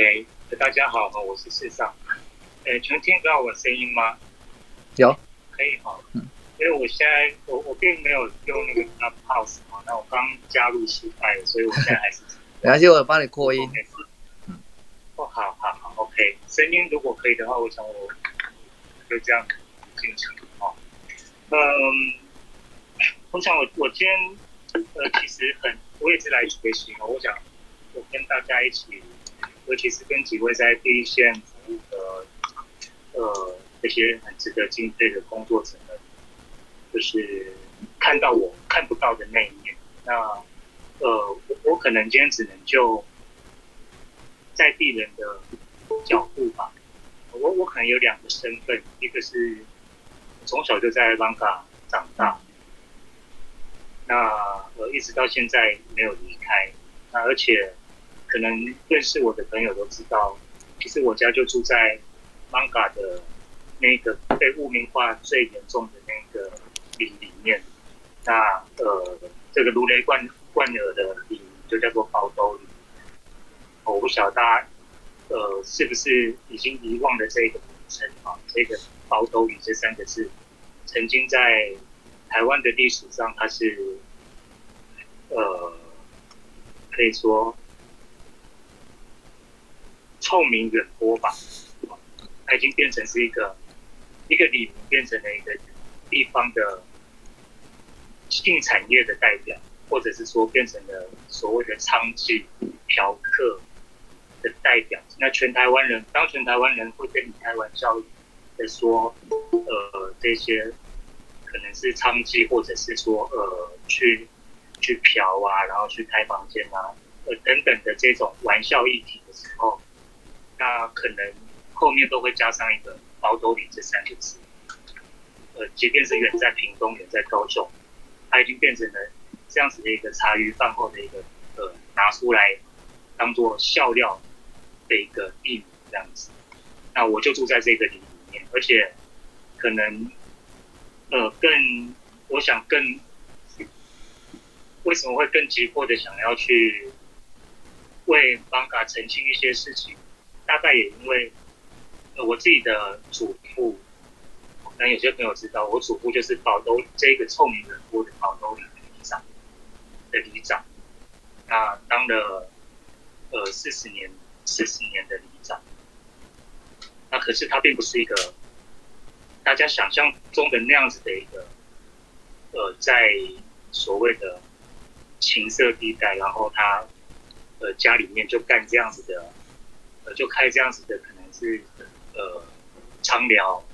OK，大家好，我是世上。呃，全听到我声音吗？有，可以哈。嗯。因为我现在我我并没有用那个 Clubhouse 嘛，那我刚加入失败了，所以我现在还是。没关系，我帮你扩音。哦，好好好，OK。声音如果可以的话，我想我就这样进行哦。嗯，我想我我今天呃其实很，我也是来学习哦。我想我跟大家一起。尤其是跟几位在第一线服务的呃这些很值得敬佩的工作者们，就是看到我看不到的那一面。那呃，我我可能今天只能就在地人的角度吧。我我可能有两个身份，一个是从小就在邦卡长大，那呃一直到现在没有离开，那而且。可能认识我的朋友都知道，其实我家就住在 Manga 的那个被污名化最严重的那个里里面。那呃，这个如雷贯贯耳的里就叫做宝兜里。我不晓得大家呃是不是已经遗忘了这个名称啊？这个宝兜里这三个字，曾经在台湾的历史上，它是呃可以说。臭名远播吧，它已经变成是一个一个里，变成了一个地方的性产业的代表，或者是说变成了所谓的娼妓嫖客的代表。那全台湾人，当全台湾人会跟你开玩笑的说，呃，这些可能是娼妓，或者是说呃去去嫖啊，然后去开房间啊，呃等等的这种玩笑议题的时候。那可能后面都会加上一个“包兜里”这三个字。呃，即便是远在屏东、远在高雄，它已经变成了这样子的一个茶余饭后的一个呃拿出来当做笑料的一个地名这样子。那我就住在这个里面，而且可能呃更，我想更为什么会更急迫的想要去为邦嘎澄清一些事情？大概也因为，呃，我自己的祖父，可能有些朋友知道，我祖父就是宝都这个臭名远播的宝都里里长的里长，那当了呃四十年四十年的里长，那可是他并不是一个大家想象中的那样子的一个，呃，在所谓的情色地带，然后他呃家里面就干这样子的。就开这样子的，可能是呃，畅聊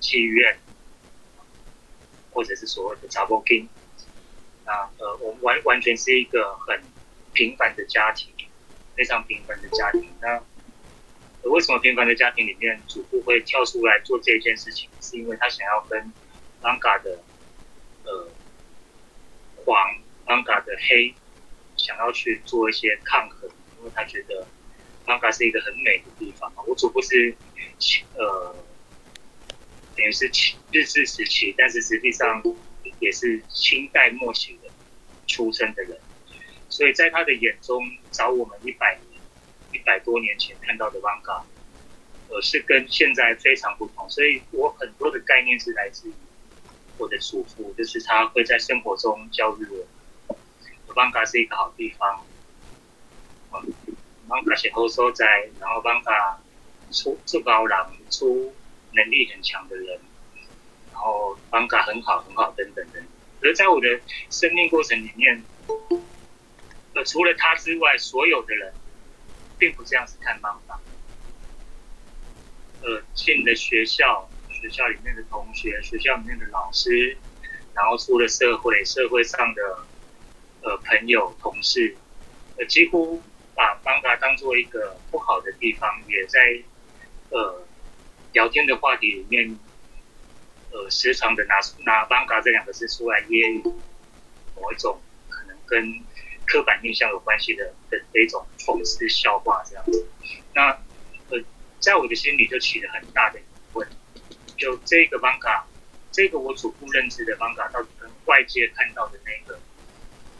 妓院，或者是所谓的查波金。那呃，我们完完全是一个很平凡的家庭，非常平凡的家庭。那为什么平凡的家庭里面，祖父会跳出来做这件事情？是因为他想要跟安嘎的呃黄、安嘎的黑，想要去做一些抗衡，因为他觉得。曼嘎是一个很美的地方我祖父是呃，等于是日治时期，但是实际上也是清代末期的出生的人，所以在他的眼中，找我们一百年、一百多年前看到的曼嘎，呃，是跟现在非常不同。所以我很多的概念是来自于我的祖父，就是他会在生活中教育我，曼嘎是一个好地方。帮他写后所在，然后帮他出出高人，出能力很强的人，然后帮他很好很好等等等。而在我的生命过程里面，呃，除了他之外，所有的人并不这样子看方法。呃，进了学校，学校里面的同学，学校里面的老师，然后出了社会，社会上的呃朋友、同事，呃，几乎。把邦嘎当做一个不好的地方，也在呃聊天的话题里面，呃时常的拿拿邦嘎这两个字出来揶揄某一种可能跟刻板印象有关系的的的一种讽刺笑话这样子。那呃在我的心里就起了很大的疑问，就这个邦嘎，这个我祖父认知的邦嘎，到底跟外界看到的那个？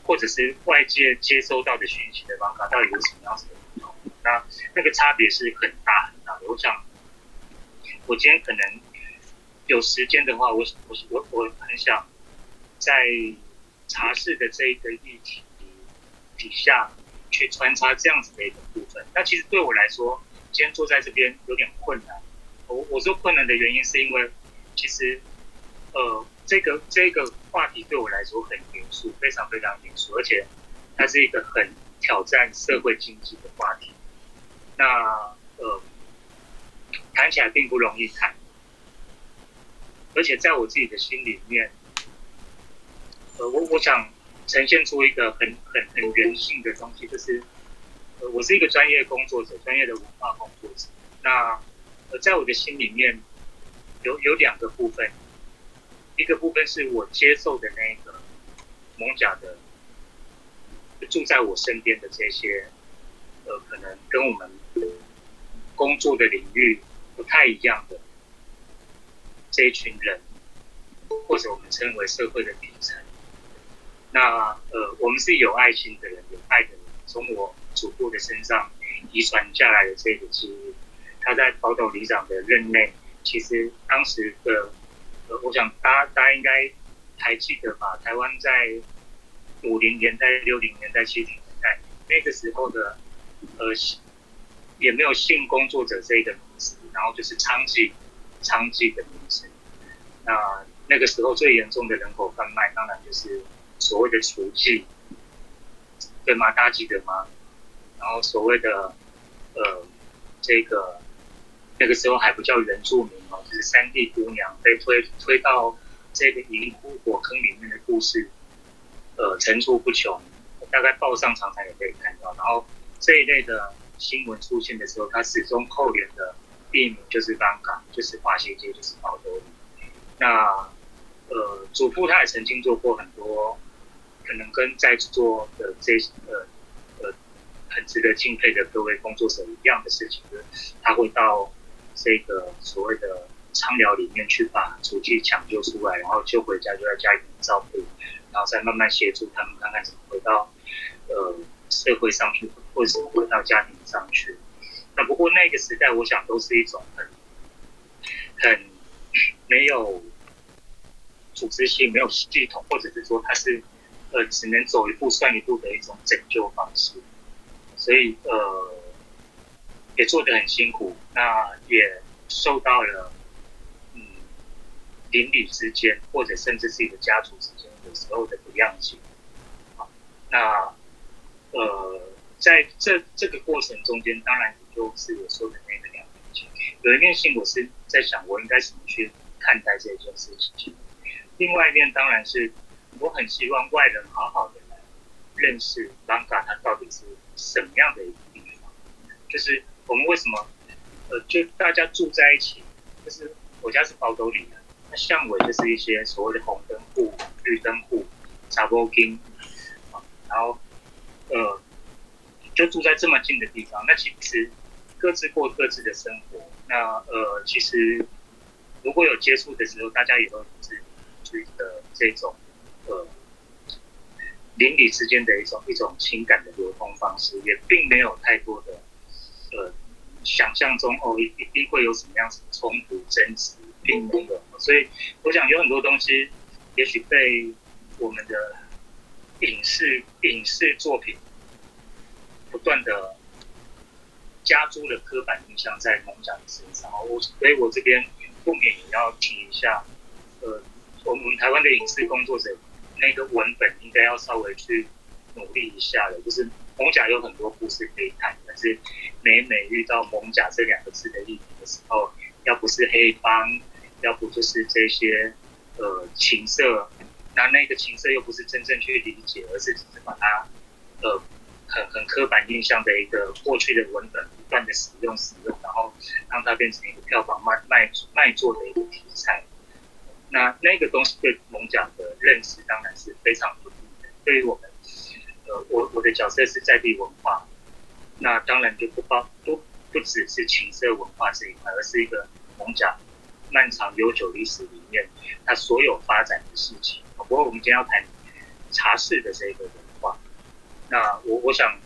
或者是外界接收到的讯息的方法到底有什么样子的不同？那那个差别是很大很大的。我想，我今天可能有时间的话，我我我我很想在茶室的这一个议题底下去穿插这样子的一个部分。那其实对我来说，今天坐在这边有点困难。我我说困难的原因是因为，其实呃，这个这个话题对我来说很严肃，非常非常严肃，而且它是一个很挑战社会经济的话题。那呃，谈起来并不容易谈，而且在我自己的心里面，呃，我我想呈现出一个很很很人性的东西，就是呃，我是一个专业工作者，专业的文化工作者。那呃，在我的心里面，有有两个部分，一个部分是我接受的那个蒙甲的住在我身边的这些，呃，可能跟我们工作的领域不太一样的这一群人，或者我们称为社会的底层。那呃，我们是有爱心的人，有爱的人，从我祖父的身上遗传下来的这个基因。他在宝岛里长的任内，其实当时的，我想大家大家应该还记得吧？台湾在五零年代、六零年代、七零年代那个时候的，呃，也没有性工作者这一个名词，然后就是娼妓、娼妓的名词。那那个时候最严重的人口贩卖，当然就是所谓的雏妓，对吗？大家记得吗？然后所谓的，呃，这个。那个时候还不叫原住民哦，就是山地姑娘被推推到这个银湖火坑里面的故事，呃，层出不穷。大概报上常常也可以看到。然后这一类的新闻出现的时候，它始终扣连的地名就是刚港，就是华西街，就是宝多里。那呃，祖父他也曾经做过很多，可能跟在座的这呃呃很值得敬佩的各位工作者一样的事情，就是他会到。这个所谓的仓疗里面去把雏妓抢救出来，然后救回家，就在家里面照顾，然后再慢慢协助他们，看看怎么回到呃社会上去，或者么回到家庭上去。那不过那个时代，我想都是一种很很没有组织性、没有系统，或者是说它是呃只能走一步算一步的一种拯救方式。所以呃。也做得很辛苦，那也受到了嗯邻里之间或者甚至是一个家族之间有时候的不谅解。好，那呃在这这个过程中间，当然也就是我说的那个两面性。有一面性，我是在想我应该怎么去看待这件事情；另外一面，当然是我很希望外人好好的来认识 Manga 它到底是什么样的一个地方，就是。我们为什么，呃，就大家住在一起，就是我家是包斗里的，那巷尾就是一些所谓的红灯户、绿灯户、茶包厅，啊，然后，呃，就住在这么近的地方，那其实各自过各自的生活。那呃，其实如果有接触的时候，大家也都是自己的这种呃邻里之间的一种一种情感的流通方式，也并没有太多的。想象中哦，一一定会有什么样子冲突争执，并没有。所以，我想有很多东西，也许被我们的影视影视作品不断的加诸了刻板印象在蒙甲的身上。我所以，我这边不免也要提一下，呃，我们台湾的影视工作者那个文本应该要稍微去努力一下的，就是。蒙甲有很多故事可以谈，但是每每遇到“蒙甲”这两个字的议题的时候，要不是黑帮，要不就是这些呃情色，那那个情色又不是真正去理解，而是只是把它呃很很刻板印象的一个过去的文本不断的使用使用，然后让它变成一个票房卖卖卖座的一个题材。那那个东西对蒙甲的认识当然是非常不利的，对于我们。呃，我我的角色是在地文化，那当然就不包不不只是情色文化这一块，而是一个蒙甲漫长悠久历史里面它所有发展的事情。不过我们今天要谈茶室的这个文化，那我我想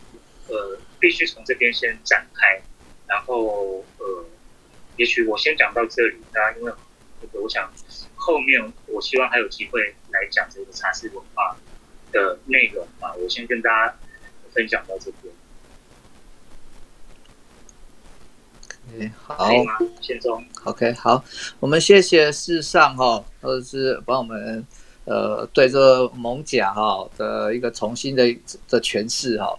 呃必须从这边先展开。然后呃，也许我先讲到这里，大家因为我想后面我希望还有机会来讲这个茶室文化的内容啊，我先跟大家分享到这边。好，先中。OK，好，我们谢谢世上哈，或者是帮我们呃对这个蒙甲哈的一个重新的的诠释哈。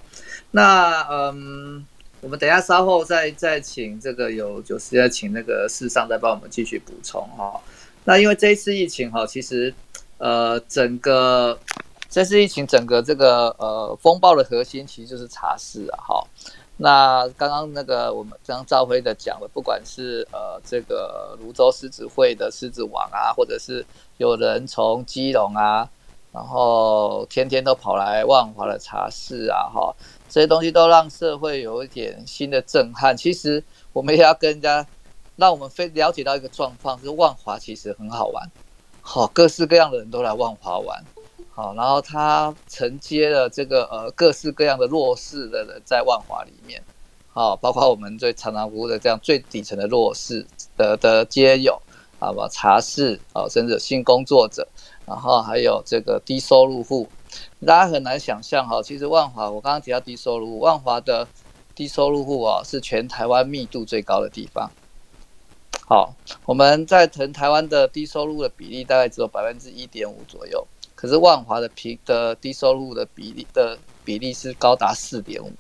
那嗯，我们等下稍后再再请这个有有时间请那个世上再帮我们继续补充哈。那因为这一次疫情哈，其实呃整个这次疫情整个这个呃风暴的核心其实就是茶室啊哈。那刚刚那个我们张兆辉的讲的，不管是呃这个泸州狮子会的狮子王啊，或者是有人从基隆啊，然后天天都跑来万华的茶室啊，哈，这些东西都让社会有一点新的震撼。其实我们也要跟人家，让我们非了解到一个状况，是万华其实很好玩，好，各式各样的人都来万华玩。好，然后他承接了这个呃各式各样的弱势的人在万华里面，好，包括我们最常常服务的这样最底层的弱势的的皆有，好吧，茶室啊，甚至性工作者，然后还有这个低收入户，大家很难想象哈，其实万华我刚刚提到低收入户，万华的低收入户啊是全台湾密度最高的地方。好，我们在全台湾的低收入的比例大概只有百分之一点五左右。可是万华的平的低收入的比例的比例是高达四点五，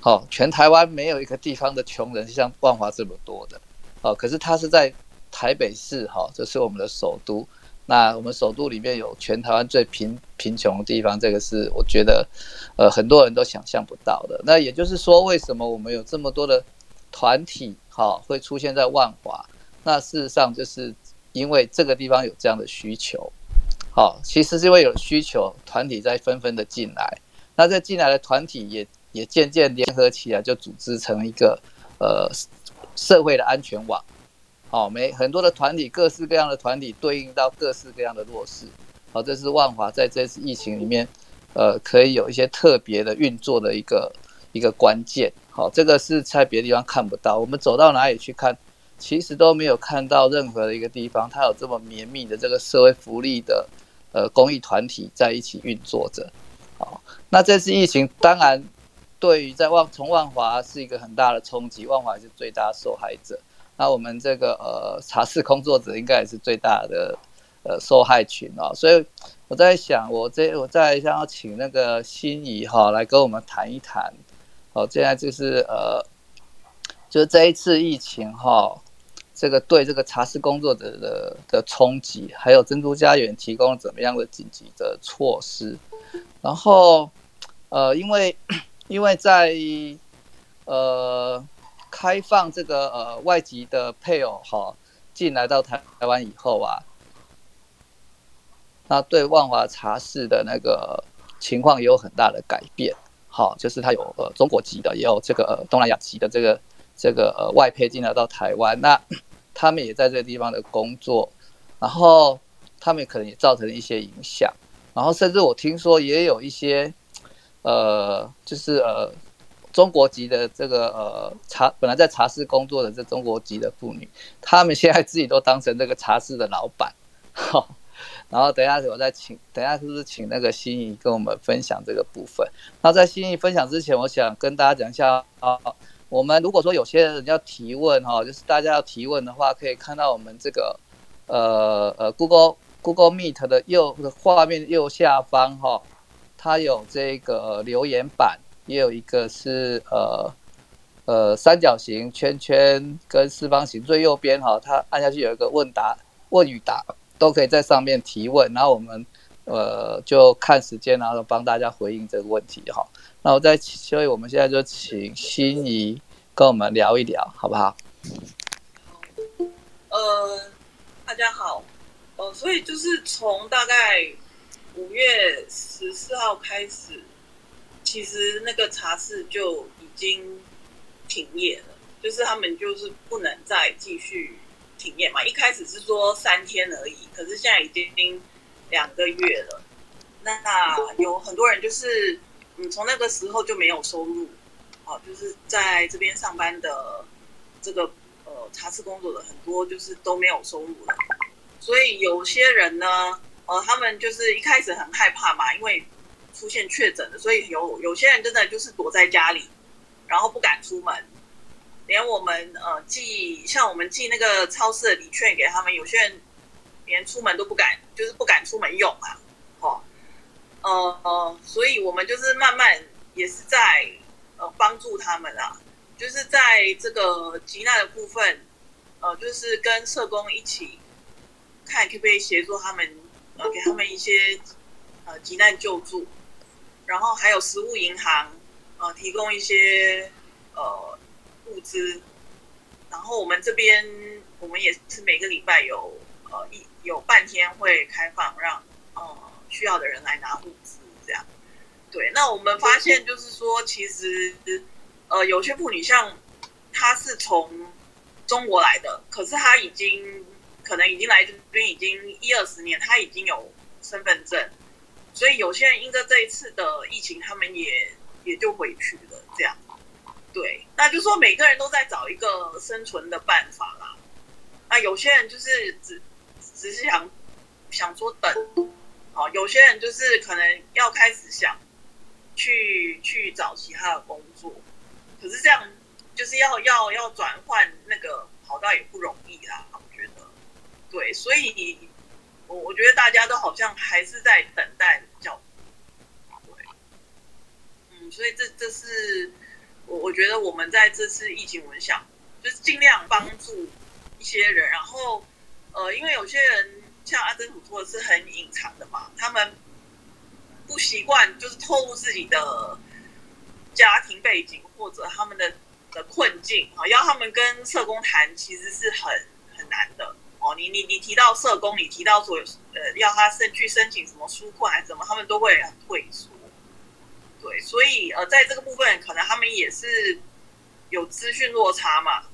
好，全台湾没有一个地方的穷人像万华这么多的，哦，可是它是在台北市，哈，这是我们的首都，那我们首都里面有全台湾最贫贫穷的地方，这个是我觉得，呃，很多人都想象不到的。那也就是说，为什么我们有这么多的团体，哈，会出现在万华？那事实上就是因为这个地方有这样的需求。好，其实是因为有需求，团体在纷纷的进来，那这进来的团体也也渐渐联合起来，就组织成一个呃社会的安全网。好，每很多的团体，各式各样的团体对应到各式各样的弱势。好，这是万华在这次疫情里面，呃，可以有一些特别的运作的一个一个关键。好，这个是在别的地方看不到，我们走到哪里去看，其实都没有看到任何的一个地方，它有这么绵密的这个社会福利的。呃，公益团体在一起运作着，好，那这次疫情当然对于在万从万华是一个很大的冲击，万华是最大受害者。那我们这个呃茶室工作者应该也是最大的呃受害群哦。所以我在想，我这我再想要请那个心仪哈来跟我们谈一谈，哦，现在就是呃，就这一次疫情哈。这个对这个茶室工作者的的冲击，还有珍珠家园提供怎么样的紧急的措施？然后，呃，因为因为在呃开放这个呃外籍的配偶哈进来到台台湾以后啊，那对万华茶室的那个情况也有很大的改变。好，就是他有呃中国籍的，也有这个东南亚籍的这个这个呃外配进来到台湾那。他们也在这个地方的工作，然后他们可能也造成一些影响，然后甚至我听说也有一些，呃，就是呃，中国籍的这个呃茶本来在茶室工作的这中国籍的妇女，他们现在自己都当成这个茶室的老板，好，然后等下我再请，等下是不是请那个心仪跟我们分享这个部分？那在心仪分享之前，我想跟大家讲一下啊。我们如果说有些人要提问哈，就是大家要提问的话，可以看到我们这个呃呃 Google Google Meet 的右画面右下方哈，它有这个留言板，也有一个是呃呃三角形圈圈跟四方形最右边哈，它按下去有一个问答问与答，都可以在上面提问，然后我们呃就看时间，然后帮大家回应这个问题哈。那我再，所以我们现在就请心仪跟我们聊一聊，好不好？呃，大家好，呃，所以就是从大概五月十四号开始，其实那个茶室就已经停业了，就是他们就是不能再继续停业嘛。一开始是说三天而已，可是现在已经两个月了。那有很多人就是。从那个时候就没有收入，哦，就是在这边上班的这个呃茶室工作的很多就是都没有收入了，所以有些人呢，呃，他们就是一开始很害怕嘛，因为出现确诊了，所以有有些人真的就是躲在家里，然后不敢出门，连我们呃寄像我们寄那个超市的礼券给他们，有些人连出门都不敢，就是不敢出门用啊，呃，所以我们就是慢慢也是在呃帮助他们啊。就是在这个急难的部分，呃，就是跟社工一起看可不可以协助他们，呃，给他们一些呃急难救助，然后还有食物银行，呃，提供一些呃物资，然后我们这边我们也是每个礼拜有呃一有半天会开放，让呃需要的人来拿物资，这样。对，那我们发现就是说，其实。呃，有些妇女像她是从中国来的，可是她已经可能已经来这边已经一二十年，她已经有身份证，所以有些人因着这一次的疫情，他们也也就回去了。这样，对，那就说每个人都在找一个生存的办法啦。那有些人就是只只是想想说等，好，有些人就是可能要开始想去去找其他的工作。可是这样，就是要要要转换那个跑道也不容易啦，我觉得。对，所以，我我觉得大家都好像还是在等待教对，嗯，所以这这是我我觉得我们在这次疫情，我们想就是尽量帮助一些人，然后呃，因为有些人像阿珍所说的是很隐藏的嘛，他们不习惯就是透露自己的家庭背景。或者他们的的困境啊，要他们跟社工谈，其实是很很难的哦。你你你提到社工，你提到说呃要他申去申请什么纾困还是什么，他们都会很退缩。对，所以呃在这个部分，可能他们也是有资讯落差嘛，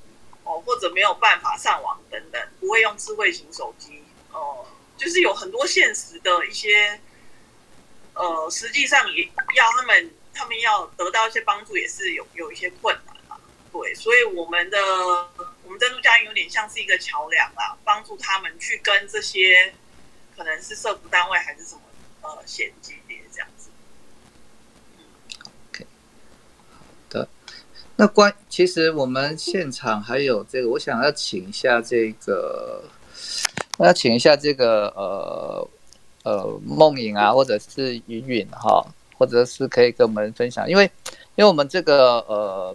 哦或者没有办法上网等等，不会用智慧型手机哦，就是有很多现实的一些呃，实际上也要他们。他们要得到一些帮助，也是有有一些困难嘛。对，所以我们的我们珍珠家园有点像是一个桥梁啊，帮助他们去跟这些可能是社福单位还是什么呃衔接这样子。OK，好的。那关其实我们现场还有这个，我想要请一下这个，我要请一下这个呃呃梦影啊，或者是云云哈。或者是可以跟我们分享，因为，因为我们这个呃，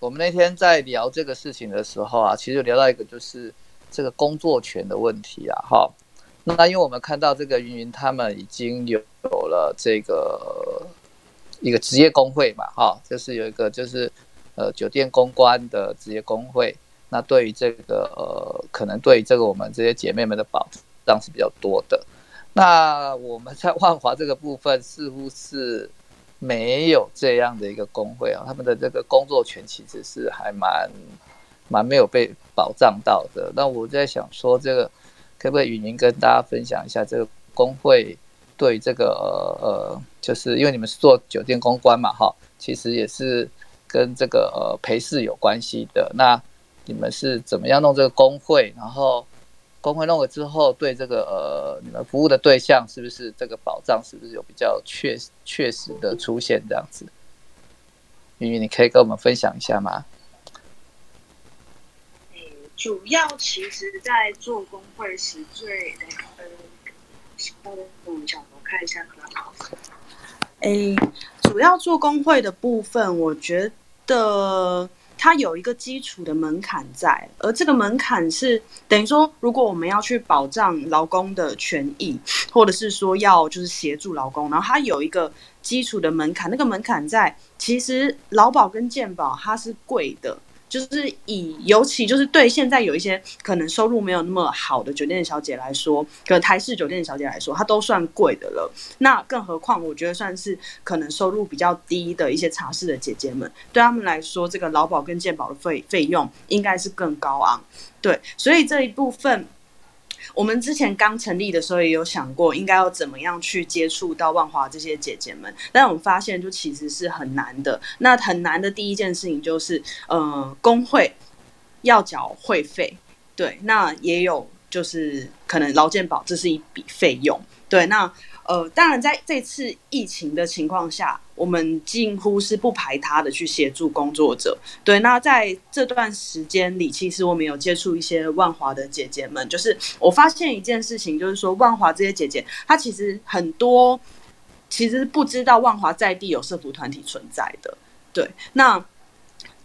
我们那天在聊这个事情的时候啊，其实聊到一个就是这个工作权的问题啊，哈。那因为我们看到这个云云他们已经有有了这个一个职业工会嘛，哈，就是有一个就是呃酒店公关的职业工会，那对于这个呃，可能对于这个我们这些姐妹们的保障是比较多的。那我们在万华这个部分似乎是没有这样的一个工会啊，他们的这个工作权其实是还蛮蛮没有被保障到的。那我在想说，这个可不可以与您跟大家分享一下，这个工会对这个呃，就是因为你们是做酒店公关嘛，哈，其实也是跟这个呃陪侍有关系的。那你们是怎么样弄这个工会，然后？工会弄了之后，对这个呃，你们服务的对象是不是这个保障，是不是有比较确确实的出现这样子？云云，你可以跟我们分享一下吗？主要其实，在做工会时最呃，我们角度看一下，可能好。诶，主要做工会的部分，我觉得。它有一个基础的门槛在，而这个门槛是等于说，如果我们要去保障劳工的权益，或者是说要就是协助劳工，然后它有一个基础的门槛，那个门槛在，其实劳保跟健保它是贵的。就是以尤其就是对现在有一些可能收入没有那么好的酒店小姐来说，可台式酒店小姐来说，它都算贵的了。那更何况，我觉得算是可能收入比较低的一些茶室的姐姐们，对他们来说，这个劳保跟健保的费费用应该是更高昂。对，所以这一部分。我们之前刚成立的时候也有想过，应该要怎么样去接触到万华这些姐姐们，但我们发现就其实是很难的。那很难的第一件事情就是，呃，工会。要缴会费，对，那也有就是可能劳健保这是一笔费用，对，那。呃，当然，在这次疫情的情况下，我们近乎是不排他的去协助工作者。对，那在这段时间里，其实我们有接触一些万华的姐姐们，就是我发现一件事情，就是说万华这些姐姐，她其实很多其实不知道万华在地有社服团体存在的。对，那。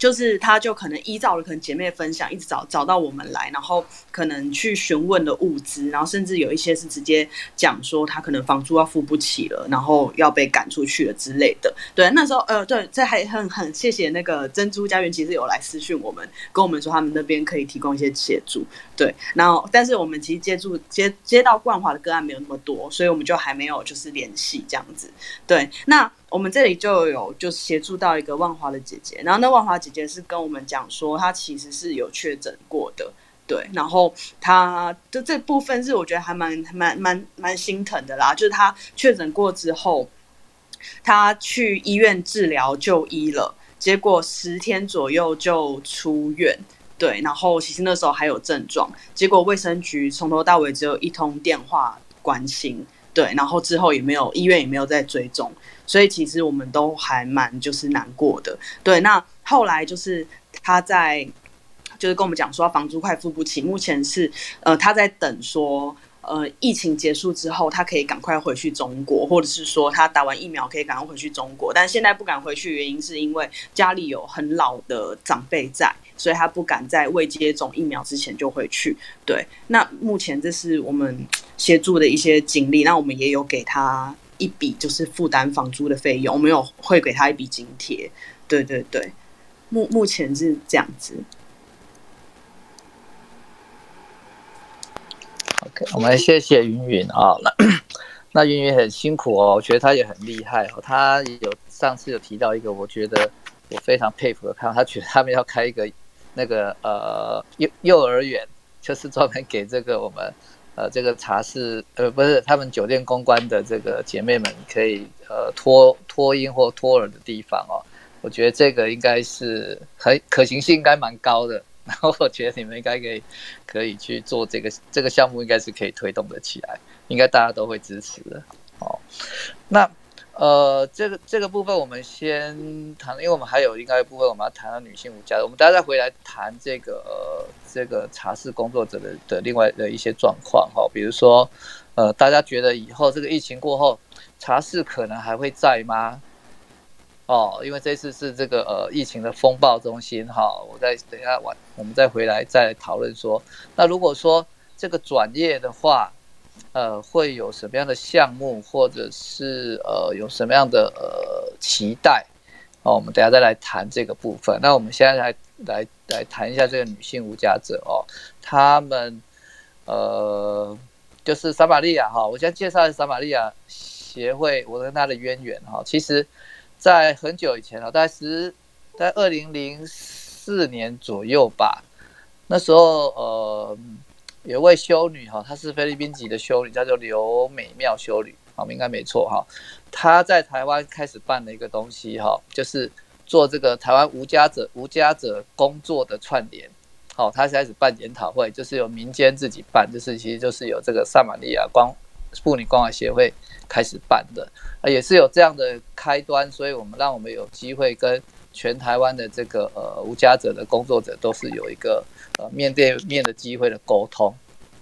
就是他，就可能依照了可能姐妹分享，一直找找到我们来，然后可能去询问了物资，然后甚至有一些是直接讲说他可能房租要付不起了，然后要被赶出去了之类的。对，那时候呃，对，这还很很谢谢那个珍珠家园，其实有来私讯我们，跟我们说他们那边可以提供一些协助。对，然后但是我们其实接触接接到冠华的个案没有那么多，所以我们就还没有就是联系这样子。对，那。我们这里就有就是协助到一个万华的姐姐，然后那万华姐姐是跟我们讲说，她其实是有确诊过的，对，然后她的这部分是我觉得还蛮蛮蛮蛮心疼的啦，就是她确诊过之后，她去医院治疗就医了，结果十天左右就出院，对，然后其实那时候还有症状，结果卫生局从头到尾只有一通电话关心，对，然后之后也没有医院也没有再追踪。所以其实我们都还蛮就是难过的，对。那后来就是他在就是跟我们讲说房租快付不起，目前是呃他在等说呃疫情结束之后他可以赶快回去中国，或者是说他打完疫苗可以赶快回去中国，但现在不敢回去，原因是因为家里有很老的长辈在，所以他不敢在未接种疫苗之前就回去。对，那目前这是我们协助的一些经历，那我们也有给他。一笔就是负担房租的费用，我们有会给他一笔津贴。对对对，目目前是这样子。OK，我们谢谢云云啊。那 那云云很辛苦哦，我觉得他也很厉害哦。他有上次有提到一个，我觉得我非常佩服的，看他觉得他们要开一个那个呃幼幼儿园，就是专门给这个我们。呃，这个茶室，呃，不是他们酒店公关的这个姐妹们可以呃脱脱音或脱耳的地方哦，我觉得这个应该是可可行性应该蛮高的，然后我觉得你们应该可以可以去做这个这个项目，应该是可以推动的起来，应该大家都会支持的哦。那。呃，这个这个部分我们先谈，因为我们还有应该部分我们要谈到女性无家的，我们大家再回来谈这个呃这个茶室工作者的的另外的一些状况哈，比如说呃大家觉得以后这个疫情过后茶室可能还会在吗？哦，因为这次是这个呃疫情的风暴中心哈，我再等一下晚我们再回来再讨论说，那如果说这个转业的话。呃，会有什么样的项目，或者是呃，有什么样的呃期待？哦，我们等下再来谈这个部分。那我们现在来来来谈一下这个女性无家者哦，他们呃，就是撒玛利亚哈。我先介绍撒玛利亚协会，我跟他的渊源哈。其实，在很久以前了，大概是在二零零四年左右吧，那时候呃。有位修女哈，她是菲律宾籍的修女，叫做刘美妙修女，好，应该没错哈。她在台湾开始办了一个东西哈，就是做这个台湾无家者无家者工作的串联。好，她开始办研讨会，就是由民间自己办，就是其实就是有这个萨玛利亚光妇女关怀协会开始办的，也是有这样的开端，所以我们让我们有机会跟全台湾的这个呃无家者的工作者都是有一个。呃，面对面的机会的沟通，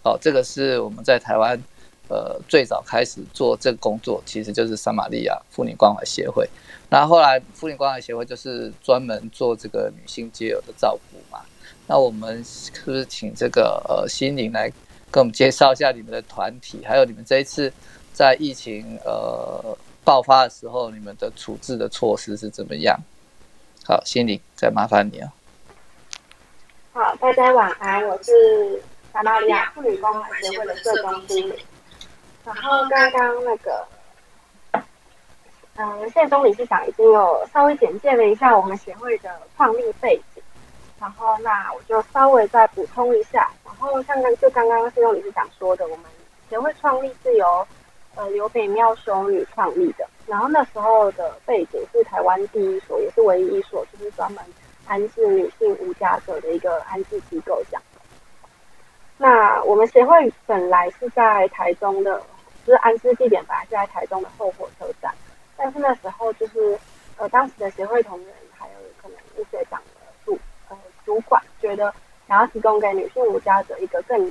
哦，这个是我们在台湾，呃，最早开始做这个工作，其实就是撒玛利亚妇女关怀协会。那后来妇女关怀协会就是专门做这个女性皆有的照顾嘛。那我们是不是请这个呃心灵来跟我们介绍一下你们的团体，还有你们这一次在疫情呃爆发的时候，你们的处置的措施是怎么样？好，心灵，再麻烦你啊。好，大家晚安，我是撒玛利亚妇女工协会的社工经理。然后刚刚那个，嗯，谢钟理事长已经有稍微简介了一下我们协会的创立背景，然后那我就稍微再补充一下。然后像刚就刚刚谢钟理事长说的，我们协会创立是由呃刘北妙修女创立的，然后那时候的背景是台湾第一所，也是唯一一所，就是专门。安置女性无家者的一个安置机构这样。那我们协会本来是在台中的，就是安置地点本来是在台中的后火车站，但是那时候就是呃当时的协会同仁还有可能一些长的主呃主管觉得想要提供给女性无家者一个更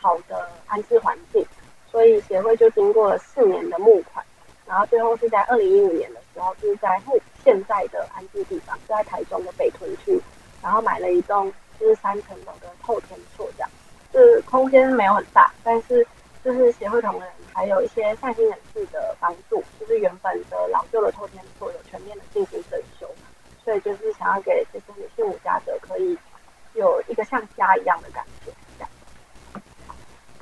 好的安置环境，所以协会就经过了四年的募款，然后最后是在二零一五年的时候，就是在目现在的安置地方，就在台中的北屯区，然后买了一栋就是三层楼的透天厝这样。是空间没有很大，但是就是协会同仁还有一些善心人士的帮助，就是原本的老旧的透天厝有全面的进行整修，所以就是想要给这些女性无家者可以有一个像家一样的感觉这样。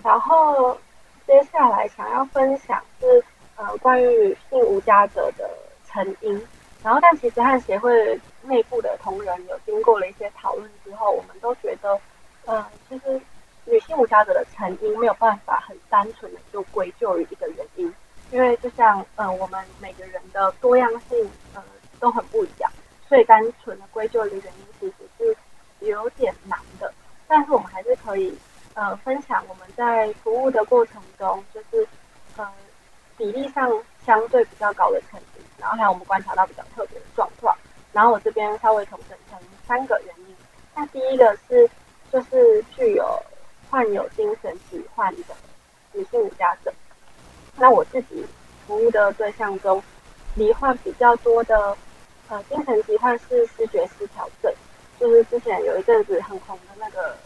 然后接下来想要分享是呃关于女性无家者的成因，然后但其实和协会内部的同仁有经过了一些讨论之后，我们都觉得呃其实。女性无家者的成因没有办法很单纯的就归咎于一个原因，因为就像呃我们每个人的多样性呃都很不一样，所以单纯的归咎于原因其实是有点难的。但是我们还是可以呃分享我们在服务的过程中，就是呃比例上相对比较高的成因，然后还有我们观察到比较特别的状况。然后我这边稍微统整成三个原因。那第一个是就是具有患有精神疾患的女性无家者，那我自己服务的对象中，罹患比较多的呃精神疾患是视觉失调症，就是之前有一阵子很红的那个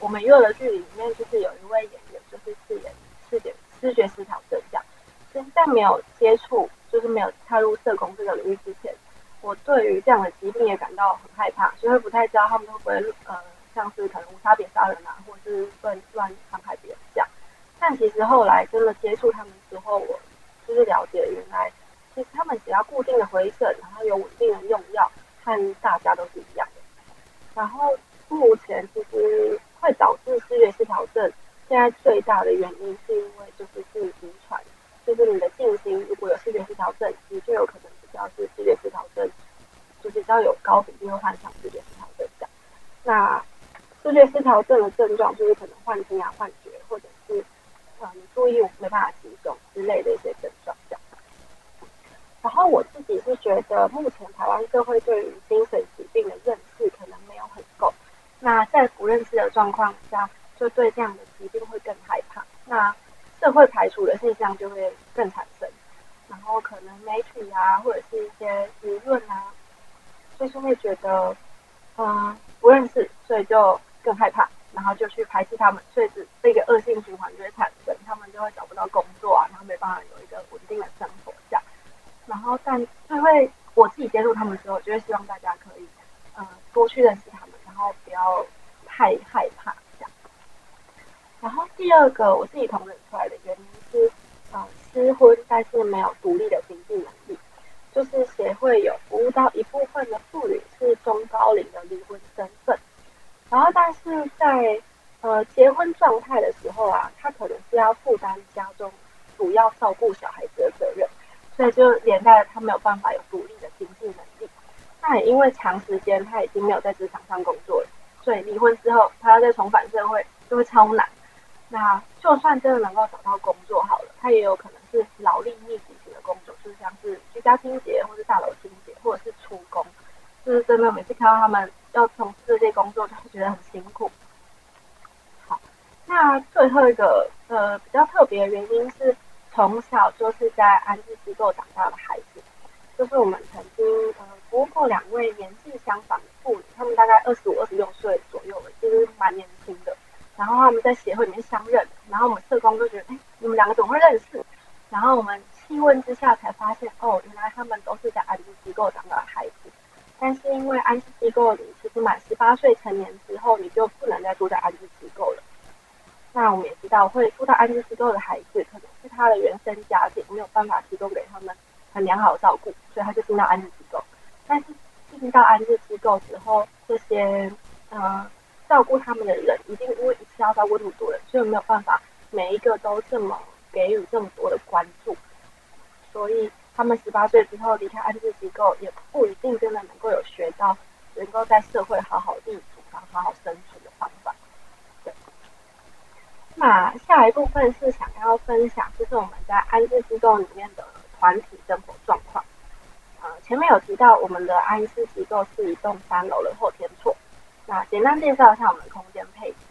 我们娱乐的剧里面，就是有一位演员就是饰演视觉视觉失调症这样。其实，在没有接触，就是没有踏入社工这个领域之前，我对于这样的疾病也感到很害怕，所以不太知道他们会不会呃。像是可能无差别杀人啊，或者是乱乱伤害别人这样，但其实后来真的接触他们之后，我就是了解原来，其实他们只要固定的回诊，然后有稳定的用药，和大家都是一样的。然后目前其实会导致视觉失调症，现在最大的原因是因为就是是遗传，就是你的近亲如果有视觉失调症，你就有可能比较是视觉失调症，就是比较有高比例会患上视觉失调症这样。那视觉失调症的症状就是可能幻听啊、幻觉，或者是呃你注意我没办法集中之类的一些症状这样。然后我自己是觉得，目前台湾社会对于精神疾病的认识可能。那在不认识的状况下，就对这样的疾病会更害怕。那社会排除的现象就会更产生。然后可能媒体啊，或者是一些舆论啊，就是会觉得，嗯，不认识，所以就。更害怕，然后就去排斥他们，所以这个恶性循环就会产生，他们就会找不到工作啊，然后没办法有一个稳定的生活这样。然后但就会我自己接触他们之后，就会希望大家可以嗯多去认识他们，后不要太害怕这样。然后第二个我自己同忍出来的原因是，呃失婚但是没有独立的经济能力，就是协会有服务到一部分的妇女是中高龄的离婚身份。然后，但是在呃结婚状态的时候啊，他可能是要负担家中主要照顾小孩子的责任，所以就连带他没有办法有。那也因为长时间他已经没有在职场上工作了，所以离婚之后他要再重返社会就会超难。那就算真的能够找到工作好了，他也有可能是劳力密集型的工作，就是像是居家清洁，或是大楼清洁，或者是出工。就是真的，每次看到他们要从事这些工作，就会觉得很辛苦。好，那最后一个呃比较特别的原因是，从小就是在安置机构长大的孩子，就是我们曾经呃不过两位年纪相仿的妇女，他们大概二十五、二十六岁左右，其实蛮年轻的。然后他们在协会里面相认，然后我们社工就觉得，哎，你们两个怎么会认识？然后我们细问之下才发现，哦，原来他们都是在安置机构长大的孩子。但是因为安置机构里，其实满十八岁成年之后，你就不能再住在安置机构了。那我们也知道，会住到安置机构的孩子，可能是他的原生家庭没有办法提供给他们很良好的照顾，所以他就进到安置。但是进到安置机构之后，这些呃照顾他们的人，一定因为一次要照顾那么多人，所以没有办法每一个都这么给予这么多的关注，所以。他们十八岁之后离开安置机构，也不一定真的能够有学到，能够在社会好好立足，然后好好生存的方法。对。那下一部分是想要分享，就是我们在安置机构里面的团体生活状况。前面有提到我们的爱因斯机构是一栋三楼的后天厝。那简单介绍一下我们的空间配置。